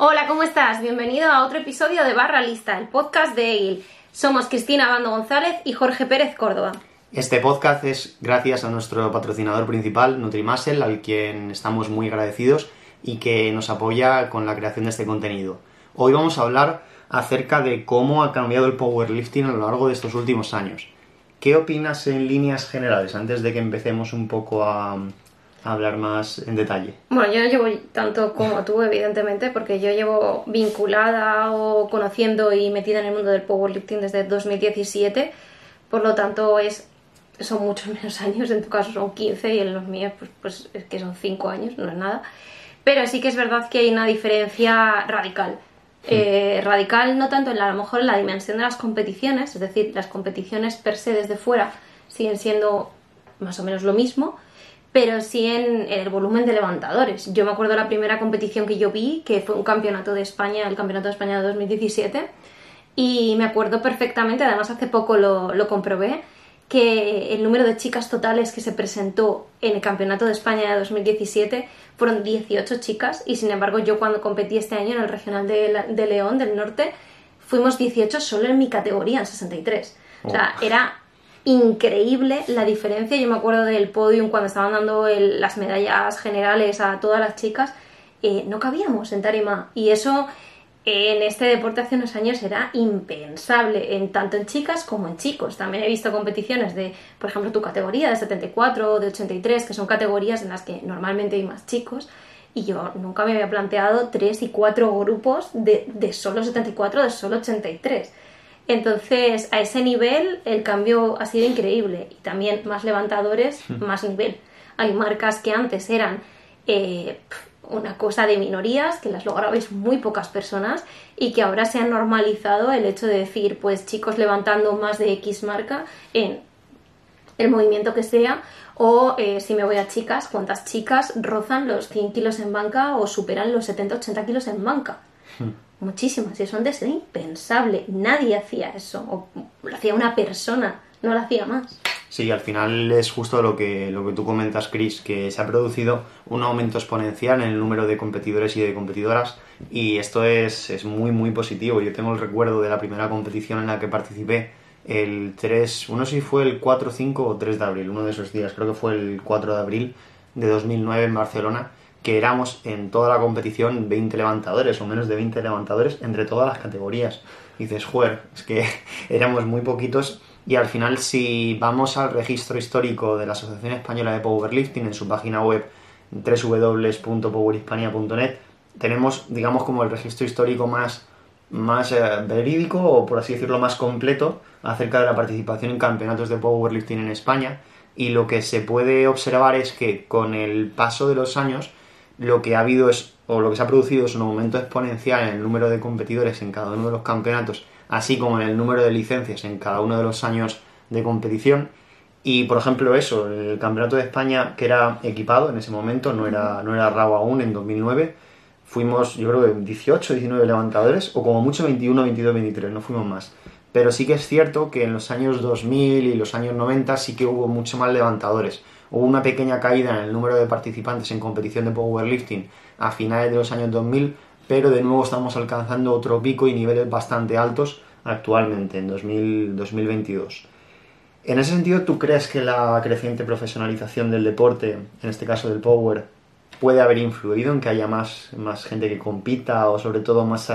Hola, ¿cómo estás? Bienvenido a otro episodio de Barra Lista, el podcast de EGIL. Somos Cristina Bando González y Jorge Pérez Córdoba. Este podcast es gracias a nuestro patrocinador principal, Nutrimuscle, al quien estamos muy agradecidos y que nos apoya con la creación de este contenido. Hoy vamos a hablar acerca de cómo ha cambiado el powerlifting a lo largo de estos últimos años. ¿Qué opinas en líneas generales antes de que empecemos un poco a, hablar más en detalle? Bueno, yo no llevo tanto como tú, evidentemente, porque yo llevo vinculada o conociendo y metida en el mundo del powerlifting desde 2017, por lo tanto es son muchos menos años, en tu caso son 15 y en los míos pues, pues es que son 5 años, no es nada. Pero sí que es verdad que hay una diferencia radical. Eh, radical no tanto en la, a lo mejor en la dimensión de las competiciones, es decir, las competiciones per se desde fuera siguen siendo más o menos lo mismo, pero sí en, el volumen de levantadores. Yo me acuerdo de la primera competición que yo vi, que fue un campeonato de España, el campeonato de España de 2017, y me acuerdo perfectamente, además hace poco lo, lo comprobé, que el número de chicas totales que se presentó en el Campeonato de España de 2017 fueron 18 chicas y sin embargo yo cuando competí este año en el Regional de, León del Norte fuimos 18 solo en mi categoría, en 63. O sea, oh. era increíble la diferencia. Yo me acuerdo del podium cuando estaban dando las medallas generales a todas las chicas, eh, no cabíamos en tarima y eso en este deporte hace unos años era impensable, en, tanto en chicas como en chicos. También he visto competiciones de, por ejemplo, tu categoría de 74 o de 83, que son categorías en las que normalmente hay más chicos. Y yo nunca me había planteado tres y cuatro grupos de, de solo 74, de solo 83. Entonces, a ese nivel el cambio ha sido increíble. Y también más levantadores, hmm. más nivel. Hay marcas que antes eran eh, una cosa de minorías, que las lograbais muy pocas personas y que ahora se ha normalizado el hecho de decir, pues chicos levantando más de X marca en el movimiento que sea, o eh, si me voy a chicas, cuántas chicas rozan los 100 kilos en banca o superan los 70-80 kilos en banca. Muchísimas, eso antes era impensable, nadie hacía eso, o lo hacía una persona, no lo hacía más. Sí, al final es justo lo que, lo que tú comentas, Chris, que se ha producido un aumento exponencial en el número de competidores y de competidoras y esto es, es muy, muy positivo. Yo tengo el recuerdo de la primera competición en la que participé el 3, uno si fue el 4, 5 o 3 de abril, uno de esos días, creo que fue el 4 de abril de 2009 en Barcelona, que éramos en toda la competición 20 levantadores o menos de 20 levantadores entre todas las categorías. Y dices, joder, es que éramos muy poquitos y al final si vamos al registro histórico de la Asociación Española de Powerlifting en su página web www.powerhispania.net tenemos digamos como el registro histórico más, más eh, verídico o por así decirlo más completo acerca de la participación en campeonatos de powerlifting en España y lo que se puede observar es que con el paso de los años lo que ha habido es o lo que se ha producido es un aumento exponencial en el número de competidores en cada uno de los campeonatos así como en el número de licencias en cada uno de los años de competición. Y por ejemplo eso, el Campeonato de España que era equipado en ese momento, no era, no era RAW aún en 2009, fuimos yo creo que 18, 19 levantadores o como mucho 21, 22, 23, no fuimos más. Pero sí que es cierto que en los años 2000 y los años 90 sí que hubo mucho más levantadores. Hubo una pequeña caída en el número de participantes en competición de powerlifting a finales de los años 2000, pero de nuevo estamos alcanzando otro pico y niveles bastante altos actualmente, en 2022. En ese sentido, ¿tú crees que la creciente profesionalización del deporte, en este caso del power, puede haber influido en que haya más, más gente que compita o sobre todo más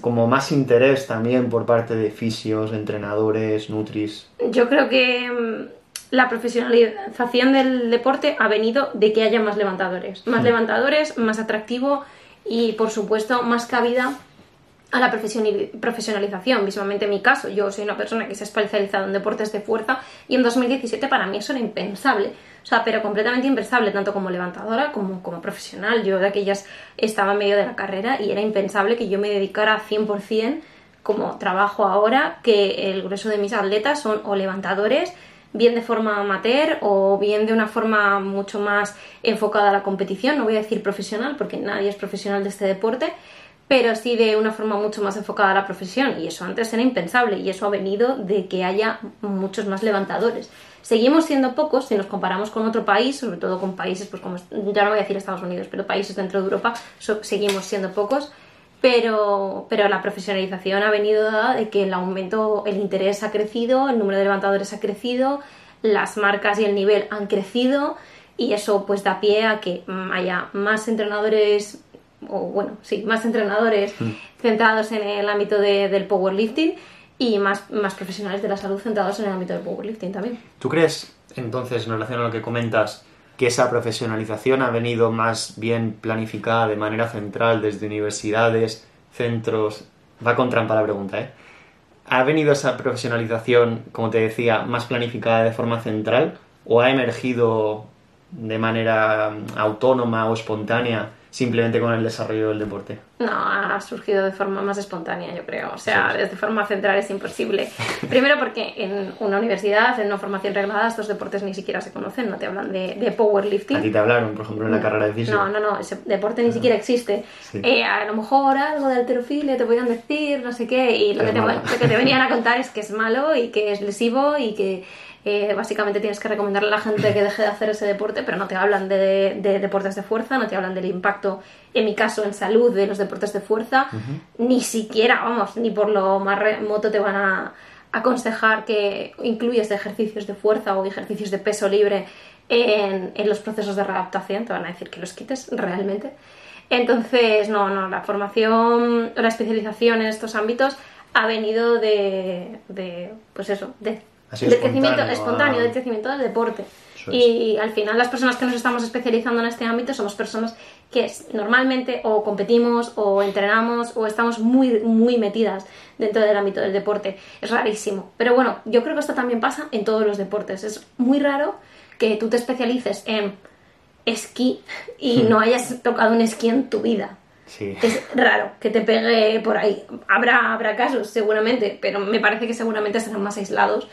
como más interés también por parte de fisios, entrenadores, nutris? Yo creo que la profesionalización del deporte ha venido de que haya más levantadores. Más levantadores, más atractivo y por supuesto más cabida a la profesionalización. Visualmente en mi caso, yo soy una persona que se ha especializado en deportes de fuerza y en 2017 para mí eso era impensable. O sea, pero completamente impensable, tanto como levantadora como como profesional. Yo de aquellas estaba en medio de la carrera y era impensable que yo me dedicara 100% como trabajo ahora, que el grueso de mis atletas son o levantadores, bien de forma amateur o bien de una forma mucho más enfocada a la competición, no voy a decir profesional porque nadie es profesional de este deporte, pero sí de una forma mucho más enfocada a la profesión. Y eso antes era impensable y eso ha venido de que haya muchos más levantadores. Seguimos siendo pocos si nos comparamos con otro país, sobre todo con países, pues como ya no voy a decir Estados Unidos, pero países dentro de Europa, seguimos siendo pocos, pero, pero la profesionalización ha venido dada de que el aumento, el interés ha crecido, el número de levantadores ha crecido, las marcas y el nivel han crecido y eso pues da pie a que haya más entrenadores o bueno, sí, más entrenadores Mm. centrados en el ámbito de- del powerlifting y más, más profesionales de la salud centrados en el ámbito del powerlifting también. ¿Tú crees, entonces, en relación a lo que comentas, que esa profesionalización ha venido más bien planificada de manera central desde universidades, centros... Va con trampa la pregunta, ¿eh? ¿Ha venido esa profesionalización, como te decía, más planificada de forma central o ha emergido de manera mm, autónoma o espontánea simplemente con el desarrollo del deporte? No, ha surgido de forma más espontánea, yo creo. O sea, Sí. de forma central es imposible. Primero porque en una universidad, en una formación reglada, estos deportes ni siquiera se conocen, no te hablan de, de powerlifting. A ti te hablaron, por ejemplo, en la carrera de física. No, no, no, ese deporte ni siquiera existe. Sí. Eh, a lo mejor algo de alterofilia te podían decir, no sé qué, y lo que, te, lo que te venían a contar es que es malo y que es lesivo y que eh, básicamente tienes que recomendarle a la gente que deje de hacer ese deporte, pero no te hablan de, de deportes de fuerza, no te hablan del impacto, en mi caso, en salud de los deportes de fuerza, ni siquiera, vamos, ni por lo más remoto te van a aconsejar que incluyes ejercicios de fuerza o ejercicios de peso libre en, en los procesos de readaptación, te van a decir que los quites realmente. Entonces, no, no, la formación, la especialización en estos ámbitos ha venido de, de pues eso, de, De crecimiento espontáneo, ah. de crecimiento del deporte. Es. Y al final las personas que nos estamos especializando en este ámbito somos personas que normalmente o competimos o entrenamos o estamos muy, muy metidas dentro del ámbito del deporte. Es rarísimo. Pero bueno, yo creo que esto también pasa en todos los deportes. Es muy raro que tú te especialices en esquí y no hayas tocado un esquí en tu vida. Sí. Es raro que te pegue por ahí. Habrá, habrá casos, seguramente, pero me parece que seguramente serán más aislados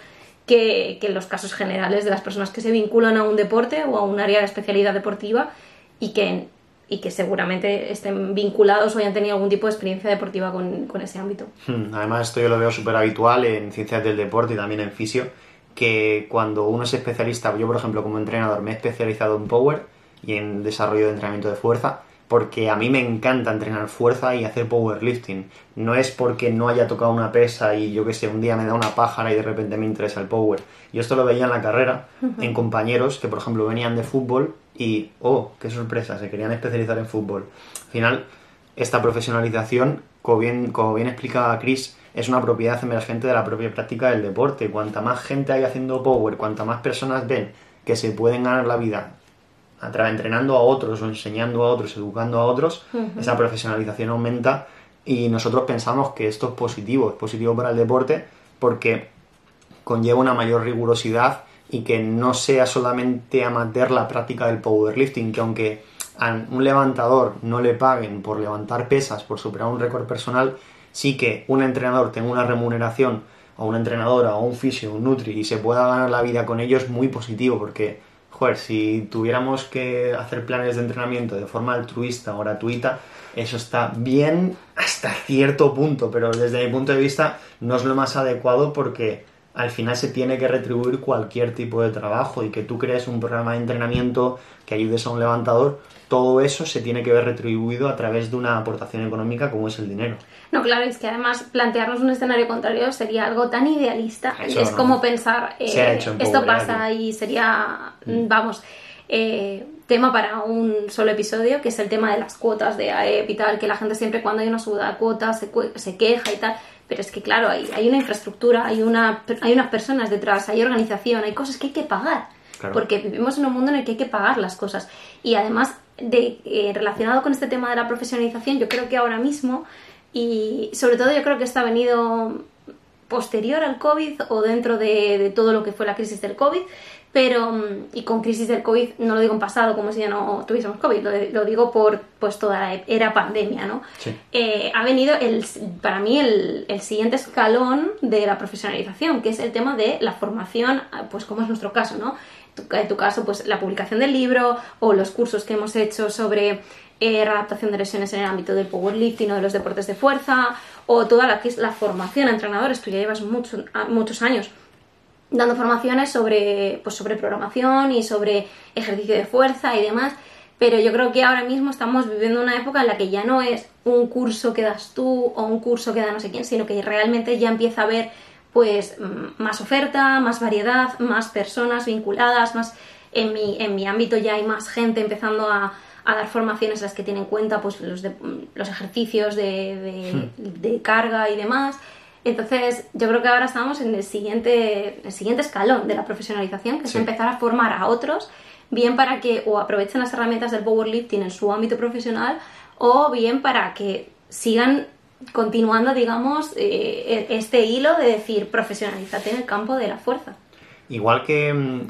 que, que los casos generales de las personas que se vinculan a un deporte o a un área de especialidad deportiva y que, y que seguramente estén vinculados o hayan tenido algún tipo de experiencia deportiva con, con ese ámbito. Hmm, Además, esto yo lo veo súper habitual en ciencias del deporte y también en fisio, que cuando uno es especialista, yo por ejemplo como entrenador me he especializado en power y en desarrollo de entrenamiento de fuerza, porque a mí me encanta entrenar fuerza y hacer powerlifting. No es porque no haya tocado una pesa y yo que sé, un día me da una pájara y de repente me interesa el power. Yo esto lo veía en la carrera, en compañeros que por ejemplo venían de fútbol y, oh, qué sorpresa, se querían especializar en fútbol. Al final, esta profesionalización, como bien, como bien explicaba Chris, es una propiedad emergente de la propia práctica del deporte. Cuanta más gente hay haciendo power, cuanta más personas ven que se pueden ganar la vida a entrenando a otros o enseñando a otros, educando a otros, esa profesionalización aumenta y nosotros pensamos que esto es positivo, es positivo para el deporte porque conlleva una mayor rigurosidad y que no sea solamente amateur la práctica del powerlifting, que aunque a un levantador no le paguen por levantar pesas, por superar un récord personal, sí que un entrenador tenga una remuneración a una entrenadora o un fisio, un nutri y se pueda ganar la vida con ello es muy positivo porque, joder, si tuviéramos que hacer planes de entrenamiento de forma altruista o gratuita, eso está bien hasta cierto punto, pero desde mi punto de vista no es lo más adecuado porque al final se tiene que retribuir cualquier tipo de trabajo y que tú crees un programa de entrenamiento que ayudes a un levantador, todo eso se tiene que ver retribuido a través de una aportación económica como es el dinero. No, claro, es que además plantearnos un escenario contrario sería algo tan idealista. Eso es no. como pensar, eh, esto pasa y sería, vamos, eh, tema para un solo episodio, que es el tema de las cuotas de AEP y tal, que la gente siempre cuando hay una subida de cuotas se, se queja y tal. Pero es que, claro, hay, hay una infraestructura, hay, una, hay unas personas detrás, hay organización, hay cosas que hay que pagar. Claro. Porque vivimos en un mundo en el que hay que pagar las cosas. Y además, de, eh, relacionado con este tema de la profesionalización, yo creo que ahora mismo, y sobre todo yo creo que esto ha venido posterior al COVID o dentro de, de todo lo que fue la crisis del COVID, pero, mm, y con crisis del COVID, no lo digo en pasado como si ya no tuviésemos COVID, lo, lo digo por pues toda la era pandemia, ¿no? Sí. Eh, ha venido el, para mí el, el siguiente escalón de la profesionalización, que es el tema de la formación, pues como es nuestro caso, ¿no? Tu- En tu caso, pues la publicación del libro o los cursos que hemos hecho sobre eh, readaptación de lesiones en el ámbito del powerlifting o de los deportes de fuerza, o toda la que es la formación a entrenadores. Tú ya llevas mucho- a- muchos años dando formaciones sobre, pues, sobre programación y sobre ejercicio de fuerza y demás. Pero yo creo que ahora mismo estamos viviendo una época en la que ya no es un curso que das tú o un curso que da no sé quién, sino que realmente ya empieza a haber pues mm, más oferta, más variedad, más personas vinculadas, más en mi, en mi ámbito ya hay más gente empezando a, a dar formaciones las que tienen en cuenta pues los, de, los ejercicios de, de, carga y demás. Entonces, yo creo que ahora estamos en el siguiente, el siguiente escalón de la profesionalización, que es empezar a formar a otros, bien para que o aprovechen las herramientas del powerlifting en su ámbito profesional, o bien para que sigan continuando, digamos, eh, e-, este hilo de decir profesionalízate en el campo de la fuerza. Igual que mm,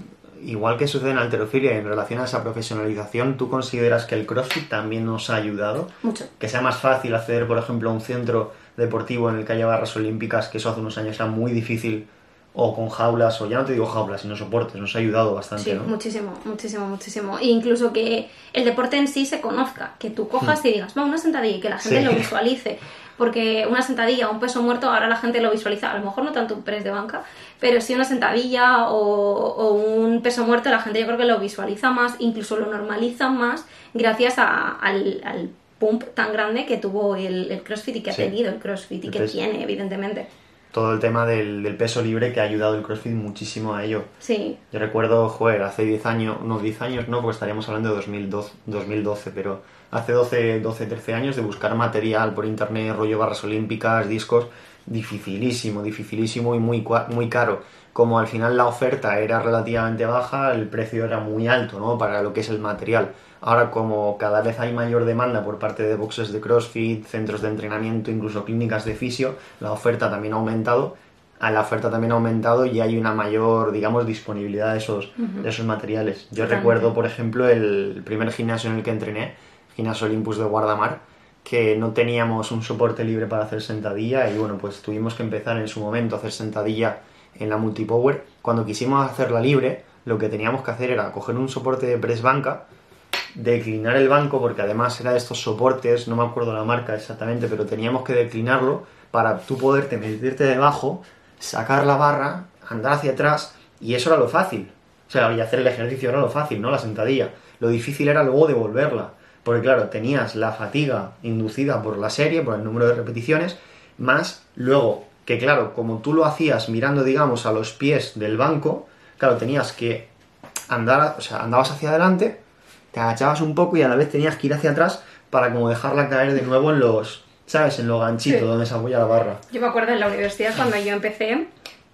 igual que sucede en alterofilia en relación a esa profesionalización, ¿tú consideras que el CrossFit también nos ha ayudado? Mucho. Que sea más fácil acceder, por ejemplo, a un centro deportivo en el que haya barras olímpicas, que eso hace unos años era muy difícil, o con jaulas, o ya no te digo jaulas, sino soportes, nos ha ayudado bastante, sí, ¿no? muchísimo, muchísimo, muchísimo. E incluso que el deporte en sí se conozca, que tú cojas hmm. y digas, va, una sentadilla y que la gente lo visualice porque una sentadilla o un peso muerto ahora la gente lo visualiza, a lo mejor no tanto un press de banca, pero si una sentadilla o, un peso muerto la gente yo creo que lo visualiza más, incluso lo normaliza más gracias al, pump tan grande que tuvo el, CrossFit y que ha tenido el CrossFit y que tiene, evidentemente todo el tema del, peso libre que ha ayudado el CrossFit muchísimo a ello. Sí. Yo recuerdo, joder, hace 10 años, no 10 años no, porque estaríamos hablando de 2012, 2012 pero hace 12, 12, 13 años de buscar material por internet, rollo barras olímpicas, discos, dificilísimo, dificilísimo y muy, muy caro. Como al final la oferta era relativamente baja, el precio era muy alto, ¿no? Para lo que es el material. Ahora como cada vez hay mayor demanda por parte de boxes de CrossFit, centros de entrenamiento, incluso clínicas de fisio, la oferta también ha aumentado. A la oferta también ha aumentado y hay una mayor, digamos, disponibilidad de esos, de esos materiales. Yo recuerdo, por ejemplo, el primer gimnasio en el que entrené, Gimnasio Olympus de Guardamar, que no teníamos un soporte libre para hacer sentadilla y bueno, pues tuvimos que empezar en su momento a hacer sentadilla en la multipower. Cuando quisimos hacerla libre, lo que teníamos que hacer era coger un soporte de press banca, declinar el banco, porque además era de estos soportes, no me acuerdo la marca exactamente, pero teníamos que declinarlo para tú poderte meterte debajo, sacar la barra, andar hacia atrás, y eso era lo fácil. O sea, y hacer el ejercicio era lo fácil, ¿no? La sentadilla. Lo difícil era luego devolverla. Porque claro, tenías la fatiga inducida por la serie, por el número de repeticiones, más luego que claro, como tú lo hacías mirando, digamos, a los pies del banco, claro, tenías que andar, o sea, andabas hacia adelante, te agachabas un poco y a la vez tenías que ir hacia atrás para como dejarla caer de nuevo en los, ¿sabes? En los ganchitos donde se apoya la barra. Yo me acuerdo en la universidad cuando yo empecé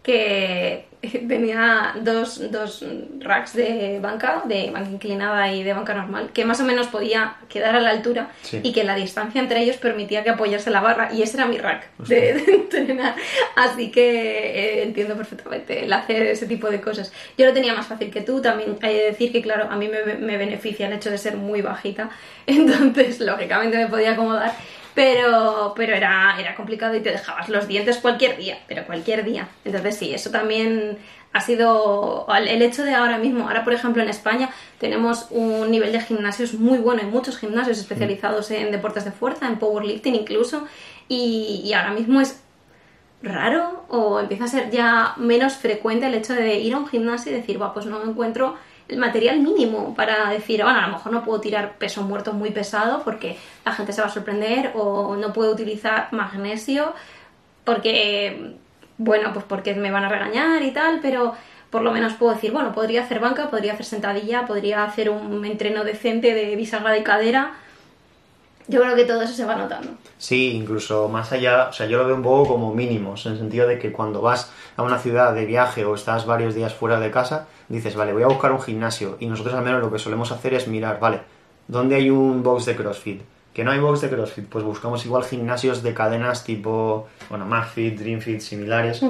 que tenía dos, dos racks de banca, de banca inclinada y de banca normal, que más o menos podía quedar a la altura y que la distancia entre ellos permitía que apoyase la barra y ese era mi rack de, entrenar. Así que eh, entiendo perfectamente el hacer ese tipo de cosas. Yo lo tenía más fácil que tú, también hay que decir que claro, a mí me, me beneficia el hecho de ser muy bajita, entonces lógicamente me podía acomodar pero, pero era, era complicado y te dejabas los dientes cualquier día, pero cualquier día. Entonces sí, eso también ha sido el hecho de ahora mismo, ahora por ejemplo en España tenemos un nivel de gimnasios muy bueno, hay muchos gimnasios especializados en deportes de fuerza, en powerlifting incluso, y, y ahora mismo es raro o empieza a ser ya menos frecuente el hecho de ir a un gimnasio y decir, va, pues no me encuentro el material mínimo para decir, bueno, a lo mejor no puedo tirar peso muerto muy pesado porque la gente se va a sorprender o no puedo utilizar magnesio porque, bueno, pues porque me van a regañar y tal, pero por lo menos puedo decir, bueno, podría hacer banca, podría hacer sentadilla, podría hacer un entreno decente de bisagra de cadera yo creo que todo eso se va notando. Sí, incluso más allá, o sea, yo lo veo un poco como mínimos, en el sentido de que cuando vas a una ciudad de viaje o estás varios días fuera de casa, dices, vale, voy a buscar un gimnasio. Y nosotros al menos lo que solemos hacer es mirar, vale, ¿dónde hay un box de CrossFit? Que no hay box de CrossFit, pues buscamos igual gimnasios de cadenas tipo, bueno, McFit, DreamFit, similares,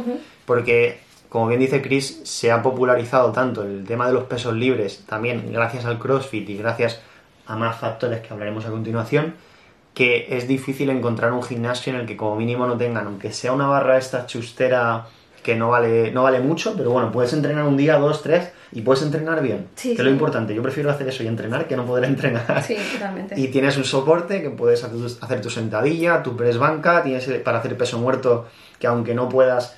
porque como bien dice Chris, se ha popularizado tanto el tema de los pesos libres, también gracias al CrossFit y gracias a más factores que hablaremos a continuación, que es difícil encontrar un gimnasio en el que como mínimo no tengan, aunque sea una barra esta chustera que no vale, no vale mucho, pero bueno, puedes entrenar un día, dos, tres y puedes entrenar bien. que es lo importante. Yo prefiero hacer eso y entrenar que no poder entrenar. Sí, totalmente. Y tienes un soporte que puedes hacer tu sentadilla, tu press banca, tienes para hacer peso muerto que aunque no puedas,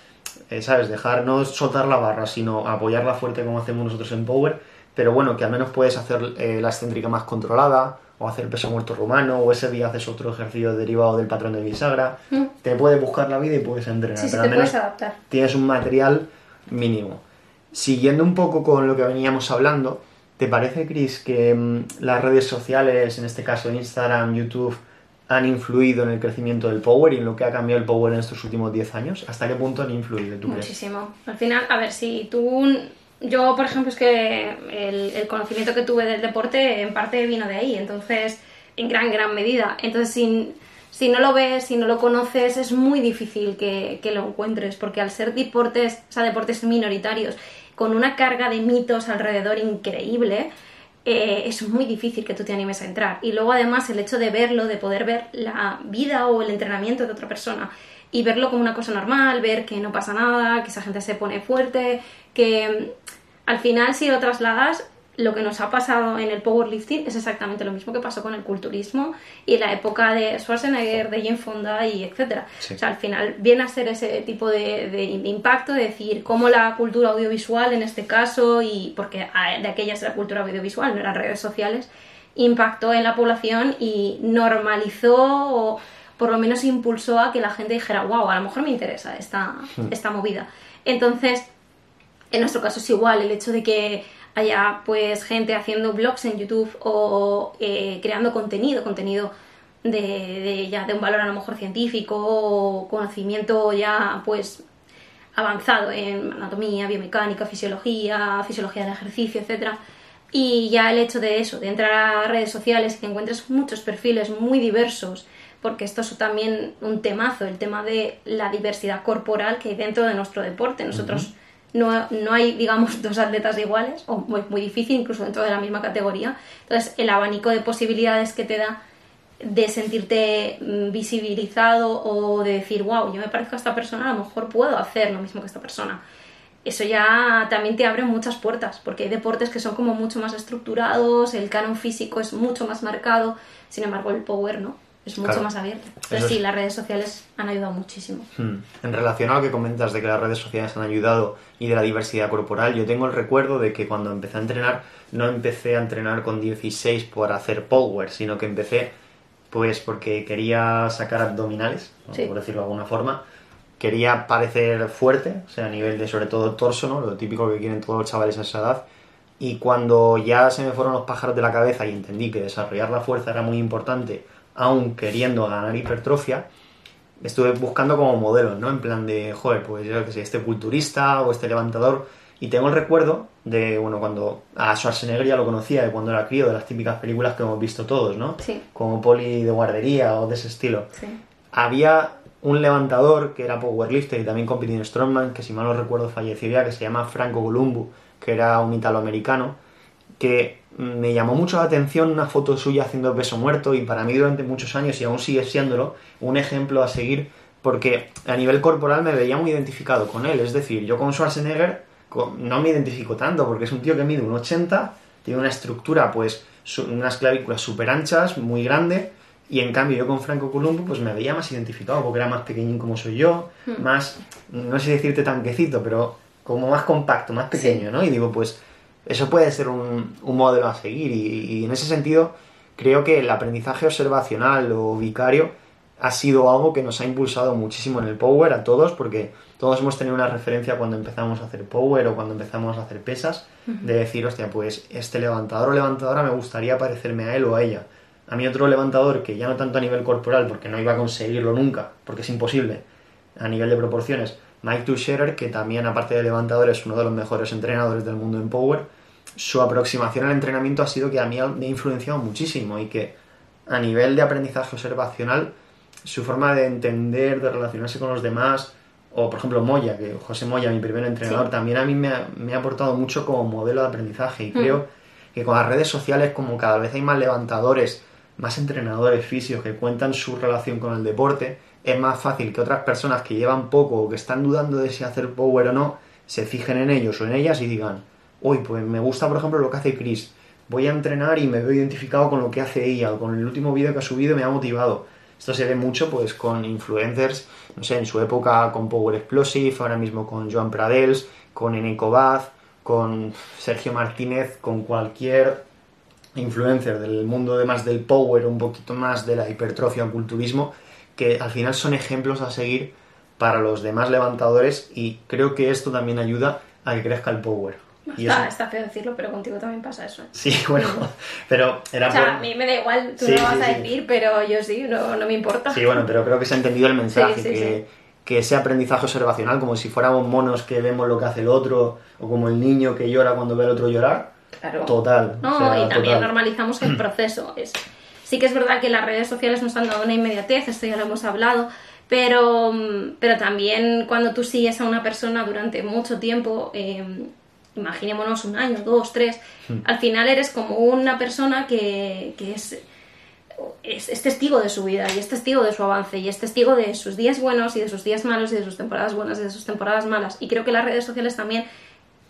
eh, ¿sabes? Dejar, no soltar la barra, sino apoyarla fuerte como hacemos nosotros en Power, pero bueno, que al menos puedes hacer eh, la excéntrica más controlada, o hacer peso muerto rumano, o ese día haces otro ejercicio derivado del patrón de bisagra. Mm. Te puedes buscar la vida y puedes entrenar, Sí, sí, pero te al menos puedes adaptar. tienes un material mínimo. Siguiendo un poco con lo que veníamos hablando, ¿te parece, Chris, que mm, las redes sociales, en este caso Instagram, YouTube, han influido en el crecimiento del Power y en lo que ha cambiado el Power en estos últimos 10 años? ¿Hasta qué punto han influido, tú crees? Muchísimo. Al final, a ver, si tú... Yo, por ejemplo, es que el, conocimiento que tuve del deporte en parte vino de ahí, entonces, en gran, gran medida. Entonces, si, si no lo ves, si no lo conoces, es muy difícil que, que lo encuentres, porque al ser deportes, o sea, deportes minoritarios, con una carga de mitos alrededor increíble, eh, es muy difícil que tú te animes a entrar. Y luego además el hecho de verlo, de poder ver la vida o el entrenamiento de otra persona y verlo como una cosa normal, ver que no pasa nada, que esa gente se pone fuerte, que mm, al final si lo trasladas, lo que nos ha pasado en el powerlifting es exactamente lo mismo que pasó con el culturismo y la época de Schwarzenegger, de Jane Fonda y etcétera. Sí. O sea, al final viene a ser ese tipo de, de- de impacto, de decir cómo la cultura audiovisual en este caso, y porque ah, de aquellas era cultura audiovisual, no eran redes sociales, impactó en la población y normalizó o por lo menos impulsó a que la gente dijera, wow, a lo mejor me interesa esta, esta movida. Entonces, en nuestro caso es igual, el hecho de que haya pues gente haciendo blogs en YouTube o eh, creando contenido, contenido de, de ya de un valor a lo mejor científico o conocimiento ya pues avanzado en anatomía, biomecánica, fisiología, fisiología del ejercicio, etcétera. Y ya el hecho de eso, de entrar a redes sociales que encuentres muchos perfiles muy diversos, porque esto es también un temazo, el tema de la diversidad corporal que hay dentro de nuestro deporte. Nosotros no, no hay, digamos, dos atletas iguales, o muy, muy difícil, incluso dentro de la misma categoría. Entonces, el abanico de posibilidades que te da de sentirte mm, visibilizado o de decir, wow, yo me parezco a esta persona, a lo mejor puedo hacer lo mismo que esta persona. Eso ya también te abre muchas puertas, porque hay deportes que son como mucho más estructurados, el canon físico es mucho más marcado, sin embargo el power no, es mucho Claro. más Entonces es- sí, las redes sociales han ayudado muchísimo. Hmm. En relación a lo que comentas de que las redes sociales han ayudado y de la diversidad corporal, yo tengo el recuerdo de que cuando empecé a entrenar, no empecé a entrenar con 16 por hacer power, sino que empecé pues porque quería sacar abdominales. Sí. por decirlo de alguna forma. Quería parecer fuerte, o sea, a nivel de sobre todo torso, ¿no? Lo típico que quieren todos los chavales a esa edad. Y cuando ya se me fueron los pájaros de la cabeza y entendí que desarrollar la fuerza era muy importante, aún queriendo ganar hipertrofia, estuve buscando como modelos, ¿no? En plan de, joder, pues yo que sé, este culturista o este levantador. Y tengo el recuerdo de, bueno, cuando a Schwarzenegger ya lo conocía, de cuando era crío, de las típicas películas que hemos visto todos, ¿no? Sí. Como Poli de guardería o de ese estilo. Sí. Había un levantador que era powerlifter y también competía en Strongman, que si mal no recuerdo falleció ya, que se llama Franco Columbu, que era un italoamericano, que me llamó mucho la atención una foto suya haciendo peso muerto y para mí durante muchos años y aún sigue siéndolo un ejemplo a seguir porque a nivel corporal me veía muy identificado con él, es decir, yo con Schwarzenegger no me identifico tanto porque es un tío que mide un 80, tiene una estructura pues unas clavículas súper anchas, muy grande y en cambio yo con Franco Columbo pues me veía más identificado porque era más pequeñín como soy yo, más, no sé decirte tanquecito, pero como más compacto, más pequeño, ¿no? Y digo, pues eso puede ser un, un modelo a seguir y, y en ese sentido creo que el aprendizaje observacional o vicario ha sido algo que nos ha impulsado muchísimo en el Power a todos porque todos hemos tenido una referencia cuando empezamos a hacer Power o cuando empezamos a hacer pesas de decir, hostia, pues este levantador o levantadora me gustaría parecerme a él o a ella. A mí otro levantador que ya no tanto a nivel corporal porque no iba a conseguirlo nunca, porque es imposible a nivel de proporciones, Mike Tucherer, que también aparte de levantador es uno de los mejores entrenadores del mundo en Power, su aproximación al entrenamiento ha sido que a mí me ha influenciado muchísimo y que a nivel de aprendizaje observacional, su forma de entender, de relacionarse con los demás, o por ejemplo Moya, que José Moya, mi primer entrenador, Sí. también a mí me ha, me ha aportado mucho como modelo de aprendizaje y Mm. creo que con las redes sociales como cada vez hay más levantadores, más entrenadores físicos que cuentan su relación con el deporte, es más fácil que otras personas que llevan poco o que están dudando de si hacer power o no, se fijen en ellos o en ellas y digan, uy, pues me gusta por ejemplo lo que hace Chris, voy a entrenar y me veo identificado con lo que hace ella o con el último vídeo que ha subido me ha motivado. Esto se ve mucho pues con influencers, no sé, en su época con Power Explosive, ahora mismo con Joan Pradels, con Eneco Baz, con Sergio Martínez, con cualquier influencer del mundo de más del power, un poquito más de la hipertrofia o culturismo, que al final son ejemplos a seguir para los demás levantadores y creo que esto también ayuda a que crezca el power. Y está, eso- está feo decirlo, pero contigo también pasa eso. ¿eh? Sí, bueno, pero era O sea, por- a mí me da igual, tú Sí, no sí, vas a sí. decir, pero yo sí, no, no me importa. Sí, bueno, pero creo que se ha entendido el mensaje, Sí, sí, que, que ese aprendizaje observacional, como si fuéramos monos que vemos lo que hace el otro, o como el niño que llora cuando ve al otro llorar, Claro. total. No, o sea, y también total. normalizamos el proceso. Es, sí que es verdad que las redes sociales nos han dado una inmediatez, esto ya lo hemos hablado, pero, mm, pero también cuando tú sigues a una persona durante mucho tiempo, eh, imaginémonos un año, dos, tres, Hmm. al final eres como una persona que, que es, es, es testigo de su vida y es testigo de su avance y es testigo de sus días buenos y de sus días malos y de sus temporadas buenas y de sus temporadas malas. Y creo que las redes sociales también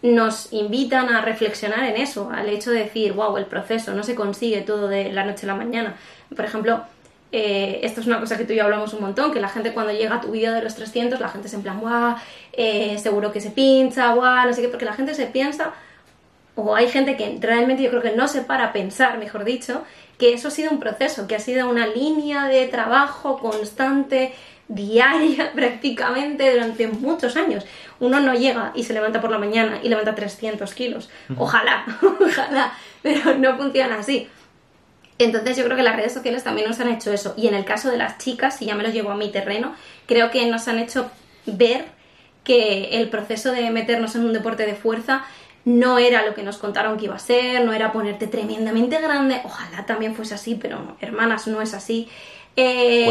nos invitan a reflexionar en eso, al hecho de decir, wow, el proceso no se consigue todo de la noche a la mañana. Por ejemplo, eh, esto es una cosa que tú y yo hablamos un montón, que la gente cuando llega a tu vídeo de los 300, la gente es en plan, guau, eh, seguro que se pincha, guau, no sé qué, porque la gente se piensa, o hay gente que realmente yo creo que no se para a pensar, mejor dicho, que eso ha sido un proceso, que ha sido una línea de trabajo constante, diaria prácticamente durante muchos años. Uno no llega y se levanta por la mañana y levanta 300 kilos. Ojalá, ojalá, pero no funciona así. Entonces yo creo que las redes sociales también nos han hecho eso. Y en el caso de las chicas, si ya me lo llevo a mi terreno, creo que nos han hecho ver que el proceso de meternos en un deporte de fuerza no era lo que nos contaron que iba a ser, no era ponerte tremendamente grande. Ojalá también fuese así, pero no, hermanas, no es así. Eh,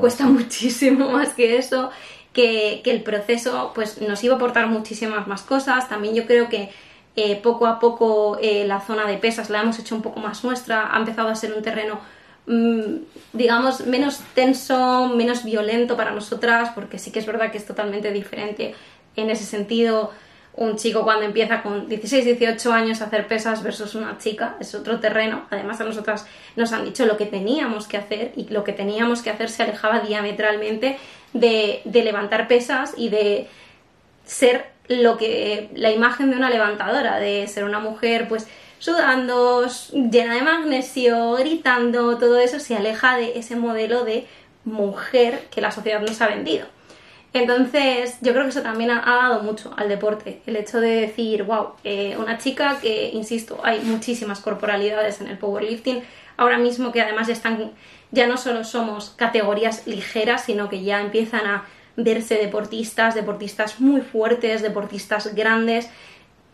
Cuesta muchísimo más que eso. Que, que el proceso pues nos iba a aportar muchísimas más cosas. También yo creo que eh, poco a poco eh, la zona de pesas la hemos hecho un poco más nuestra, ha empezado a ser un terreno, mm, digamos, menos tenso, menos violento para nosotras, porque sí que es verdad que es totalmente diferente en ese sentido. Un chico cuando empieza con 16, 18 años a hacer pesas versus una chica es otro terreno. Además a nosotras nos han dicho lo que teníamos que hacer y lo que teníamos que hacer se alejaba diametralmente de, levantar pesas y de ser lo que la imagen de una levantadora, de ser una mujer pues sudando, llena de magnesio, gritando, todo eso se aleja de ese modelo de mujer que la sociedad nos ha vendido. Entonces, yo creo que eso también ha, dado mucho al deporte. El hecho de decir, wow, eh, una chica que, insisto, hay muchísimas corporalidades en el powerlifting, ahora mismo que además están, ya no solo somos categorías ligeras, sino que ya empiezan a verse deportistas, deportistas muy fuertes, deportistas grandes,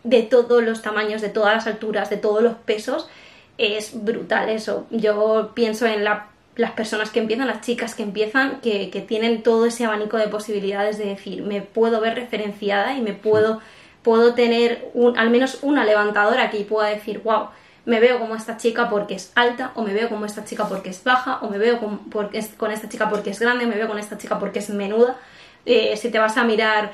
de todos los tamaños, de todas las alturas, de todos los pesos. Es brutal eso. Yo pienso en la- las personas que empiezan, las chicas que empiezan, que, que tienen todo ese abanico de posibilidades de decir, me puedo ver referenciada y me puedo, puedo tener un, al menos una levantadora que pueda decir, wow, me veo como esta chica porque es alta, o me veo como esta chica porque es baja, o me veo con, porque es- con esta chica porque es grande, o me veo con esta chica porque es menuda. Eh, si te vas a mirar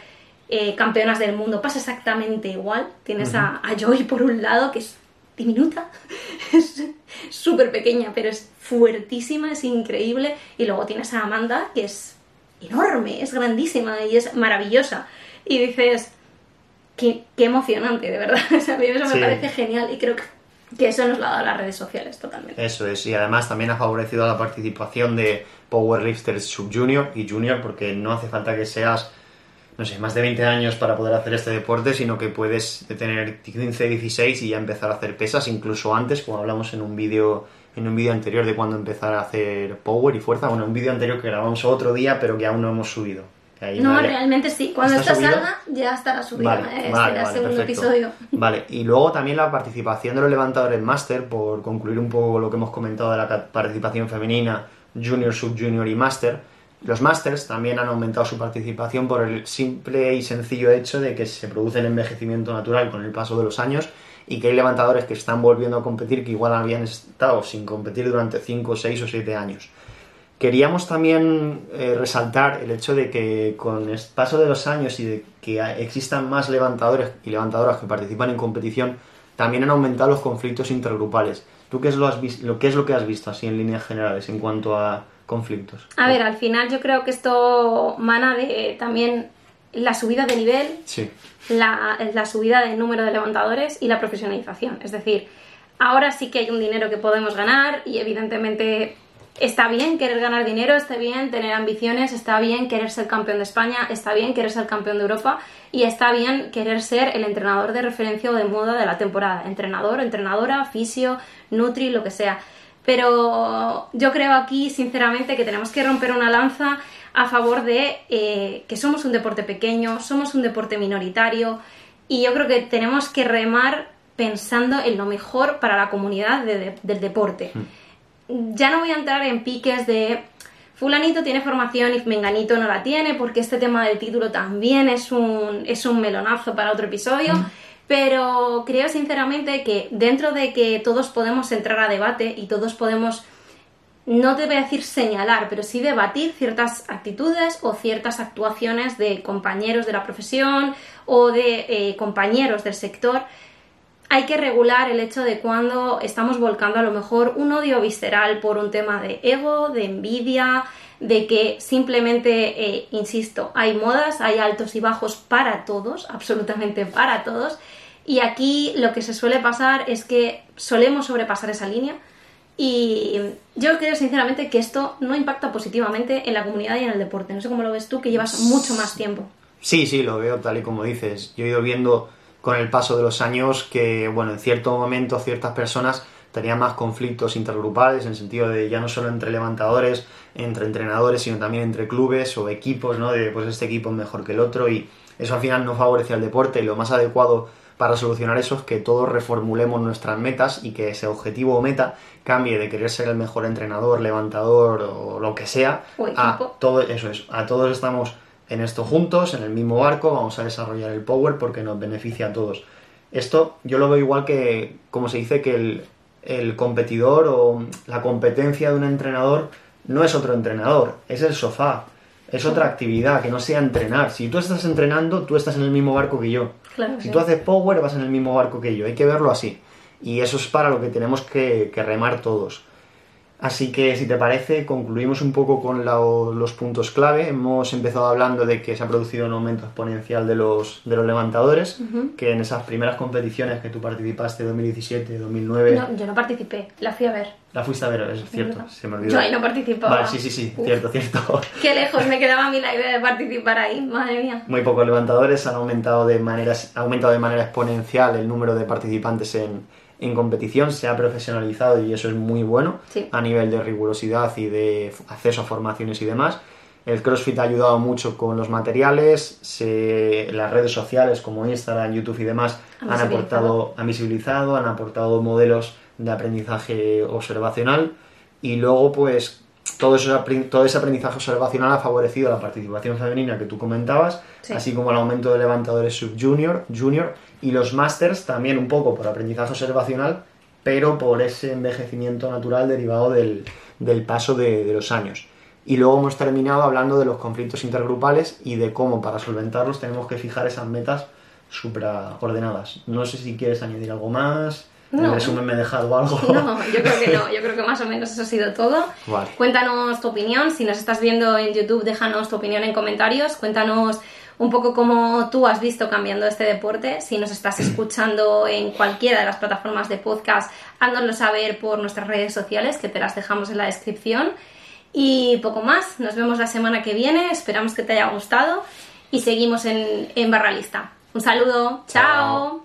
eh, campeonas del mundo, pasa exactamente igual. Tienes a, a Joy por un lado, que es diminuta, es súper pequeña, pero es fuertísima, es increíble. Y luego tienes a Amanda, que es enorme, es grandísima y es maravillosa. Y dices, qué, qué emocionante, de verdad. O sea, a mí eso Sí. me parece genial y creo que, que eso nos lo ha dado las redes sociales totalmente. Eso es, y además también ha favorecido la participación de powerlifters sub-junior y junior, porque no hace falta que seas, no sé, más de 20 años para poder hacer este deporte, sino que puedes tener 15, 16 y ya empezar a hacer pesas, incluso antes, como hablamos en un vídeo en un vídeo anterior de cuando empezar a hacer power y fuerza, bueno, un vídeo anterior que grabamos otro día, pero que aún no hemos subido. Ahí No, realmente sí. Cuando ¿Está esta subido? salga, ya estará subido. Vale, eh, vale, será vale, segundo perfecto. episodio. Vale, y luego también la participación de los levantadores máster, por concluir un poco lo que hemos comentado de la participación femenina, junior, sub-junior y máster. Los másters también han aumentado su participación por el simple y sencillo hecho de que se produce el envejecimiento natural con el paso de los años y que hay levantadores que están volviendo a competir que igual habían estado sin competir durante 5, 6 o 7 años. Queríamos también eh, resaltar el hecho de que con el paso de los años y de que existan más levantadores y levantadoras que participan en competición, también han aumentado los conflictos intergrupales. ¿Tú qué es lo, has lo, qué es lo que has visto así en líneas generales en cuanto a conflictos? A ver, al final yo creo que esto mana de también la subida de nivel, Sí. la, la subida del número de levantadores y la profesionalización. Es decir, ahora sí que hay un dinero que podemos ganar y evidentemente está bien querer ganar dinero, está bien tener ambiciones, está bien querer ser campeón de España, está bien querer ser campeón de Europa y está bien querer ser el entrenador de referencia o de moda de la temporada. Entrenador, entrenadora, fisio, nutri, lo que sea. Pero yo creo aquí, sinceramente, que tenemos que romper una lanza a favor de eh, que somos un deporte pequeño, somos un deporte minoritario y yo creo que tenemos que remar pensando en lo mejor para la comunidad de- de- del deporte. Ya no voy a entrar en piques de fulanito tiene formación y menganito no la tiene porque este tema del título también es un, es un melonazo para otro episodio. Pero creo sinceramente que dentro de que todos podemos entrar a debate y todos podemos no te voy a decir señalar, pero sí debatir ciertas actitudes o ciertas actuaciones de compañeros de la profesión o de eh, compañeros del sector. Hay que regular el hecho de cuando estamos volcando a lo mejor un odio visceral por un tema de ego, de envidia, de que simplemente, eh, insisto, hay modas, hay altos y bajos para todos, absolutamente para todos. Y aquí lo que se suele pasar es que solemos sobrepasar esa línea y yo creo sinceramente que esto no impacta positivamente en la comunidad y en el deporte. No sé cómo lo ves tú, que llevas mucho más tiempo. Sí, sí, lo veo tal y como dices. Yo he ido viendo con el paso de los años que, bueno, en cierto momento ciertas personas tenían más conflictos intergrupales en el sentido de ya no solo entre levantadores, entre entrenadores, sino también entre clubes o equipos, ¿no? De pues este equipo es mejor que el otro y eso al final no favorece al deporte y lo más adecuado para solucionar eso es que todos reformulemos nuestras metas y que ese objetivo o meta cambie de querer ser el mejor entrenador, levantador o lo que sea O a todo eso es, a todos estamos en esto juntos, en el mismo barco, vamos a desarrollar el power porque nos beneficia a todos. Esto yo lo veo igual que, como se dice, que el, el competidor o la competencia de un entrenador no es otro entrenador, es el sofá, es otra actividad que no sea entrenar. Si tú estás entrenando, tú estás en el mismo barco que yo. Claro, Si sí. tú haces power, vas en el mismo barco que yo. Hay que verlo así. Y eso es para lo que tenemos que, que remar todos. Así que, si te parece, concluimos un poco con la- los puntos clave. Hemos empezado hablando de que se ha producido un aumento exponencial de los, de los levantadores, que en esas primeras competiciones que tú participaste, 2017, 2009, No, yo no participé, la fui a ver. la fuiste a ver, es cierto, se me olvidó. Yo ahí no participaba. Vale, sí, sí, sí, Uf. cierto, cierto. Qué lejos me quedaba a mí la idea de participar ahí, madre mía. Muy pocos levantadores han aumentado de manera, ha aumentado de manera exponencial el número de participantes en, en competición, se ha profesionalizado y eso es muy bueno Sí. a nivel de rigurosidad y de acceso a formaciones y demás. El CrossFit ha ayudado mucho con los materiales, se- las redes sociales como Instagram, YouTube y demás Han aportado, han visibilizado, han aportado modelos de aprendizaje observacional y luego pues todo, eso, todo ese aprendizaje observacional ha favorecido la participación femenina que tú comentabas, Sí. así como el aumento de levantadores sub-junior junior, y los masters también un poco por aprendizaje observacional, pero por ese envejecimiento natural derivado del, del paso de, de los años. Y luego hemos terminado hablando de los conflictos intergrupales y de cómo para solventarlos tenemos que fijar esas metas supraordenadas. No sé si quieres añadir algo más. En No. resumen, me he dejado algo. No, yo creo que no, yo creo que más o menos eso ha sido todo. Vale. Cuéntanos tu opinión, si nos estás viendo en YouTube, déjanos tu opinión en comentarios, cuéntanos un poco cómo tú has visto cambiando este deporte, si nos estás escuchando en cualquiera de las plataformas de podcast, háznoslo saber por nuestras redes sociales, que te las dejamos en la descripción. Y poco más, nos vemos la semana que viene, esperamos que te haya gustado y seguimos en, en Barra Lista. Un saludo. Chao.